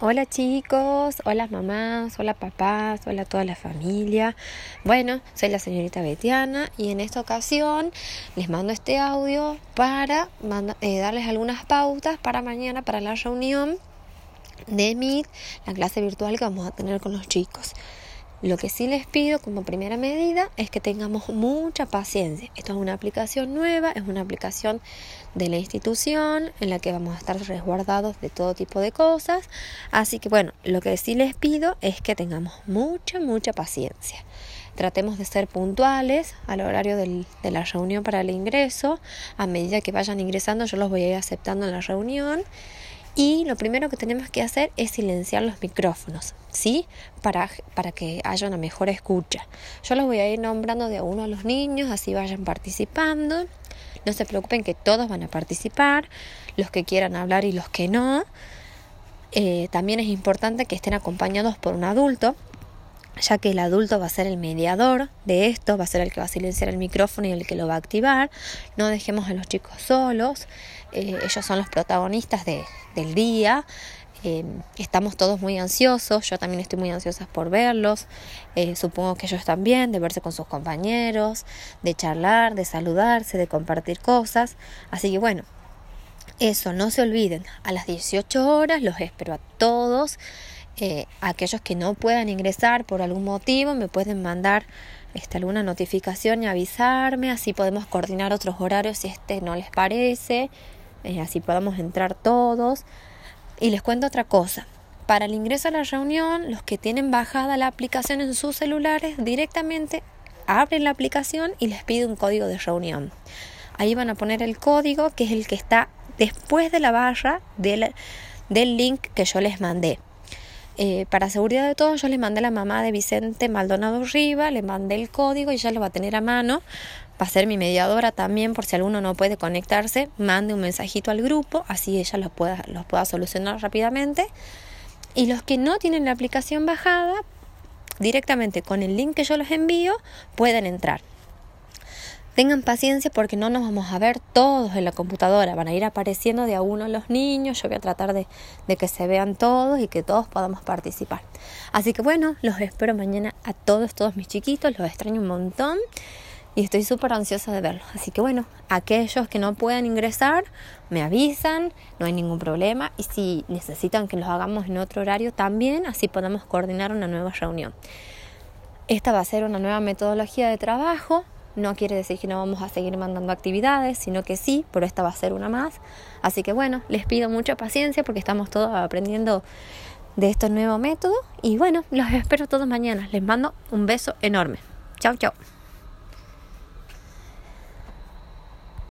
Hola chicos, hola mamás, hola papás, hola toda la familia. Bueno, soy la señorita Betiana y en esta ocasión les mando este audio para eh, darles algunas pautas para mañana, para la reunión de Meet, la clase virtual que vamos a tener con los chicos. Lo que sí les pido como primera medida es que tengamos mucha paciencia. Esto es una aplicación nueva, es una aplicación de la institución en la que vamos a estar resguardados de todo tipo de cosas. Así que bueno, lo que sí les pido es que tengamos mucha, mucha paciencia. Tratemos de ser puntuales al horario de la reunión para el ingreso. A medida que vayan ingresando yo los voy a ir aceptando en la reunión. Y lo primero que tenemos que hacer es silenciar los micrófonos, ¿sí? Para, para que haya una mejor escucha. Yo los voy a ir nombrando de a uno a los niños, así vayan participando. No se preocupen que todos van a participar, los que quieran hablar y los que no. Eh, también es importante que estén acompañados por un adulto, ya que el adulto va a ser el mediador de esto, va a ser el que va a silenciar el micrófono y el que lo va a activar. No dejemos a los chicos solos. Eh, ellos son los protagonistas de, del día. Eh, estamos todos muy ansiosos, yo también estoy muy ansiosa por verlos, eh, supongo que ellos también, de verse con sus compañeros, de charlar, de saludarse, de compartir cosas. Así que bueno, eso, no se olviden, a las 18 horas los espero a todos. Aquellos que no puedan ingresar por algún motivo me pueden mandar este, alguna notificación y avisarme, así podemos coordinar otros horarios si este no les parece. Eh, así podamos entrar todos. Y les cuento otra cosa. Para el ingreso a la reunión, los que tienen bajada la aplicación en sus celulares, directamente abren la aplicación y les pide un código de reunión. Ahí van a poner el código, que es el que está después de la barra del, del link que yo les mandé. Eh, para seguridad de todos, yo les mandé a la mamá de Vicente Maldonado Riva, le mandé el código y ya lo va a tener a mano va a ser mi mediadora también por si alguno no puede conectarse, mande un mensajito al grupo, así ella los pueda, los pueda solucionar rápidamente. Y los que no tienen la aplicación bajada, directamente con el link que yo les envío, pueden entrar. Tengan paciencia porque no nos vamos a ver todos en la computadora, van a ir apareciendo de a uno los niños, yo voy a tratar de, de que se vean todos y que todos podamos participar. Así que bueno, los espero mañana a todos, todos mis chiquitos, los extraño un montón y estoy súper ansiosa de verlo. Así que bueno, aquellos que no puedan ingresar, me avisan, no hay ningún problema y si necesitan que los hagamos en otro horario también, así podemos coordinar una nueva reunión. Esta va a ser una nueva metodología de trabajo, no quiere decir que no vamos a seguir mandando actividades, sino que sí, pero esta va a ser una más. Así que bueno, les pido mucha paciencia porque estamos todos aprendiendo de este nuevo método y bueno, los espero todos mañana. Les mando un beso enorme. Chao, chao.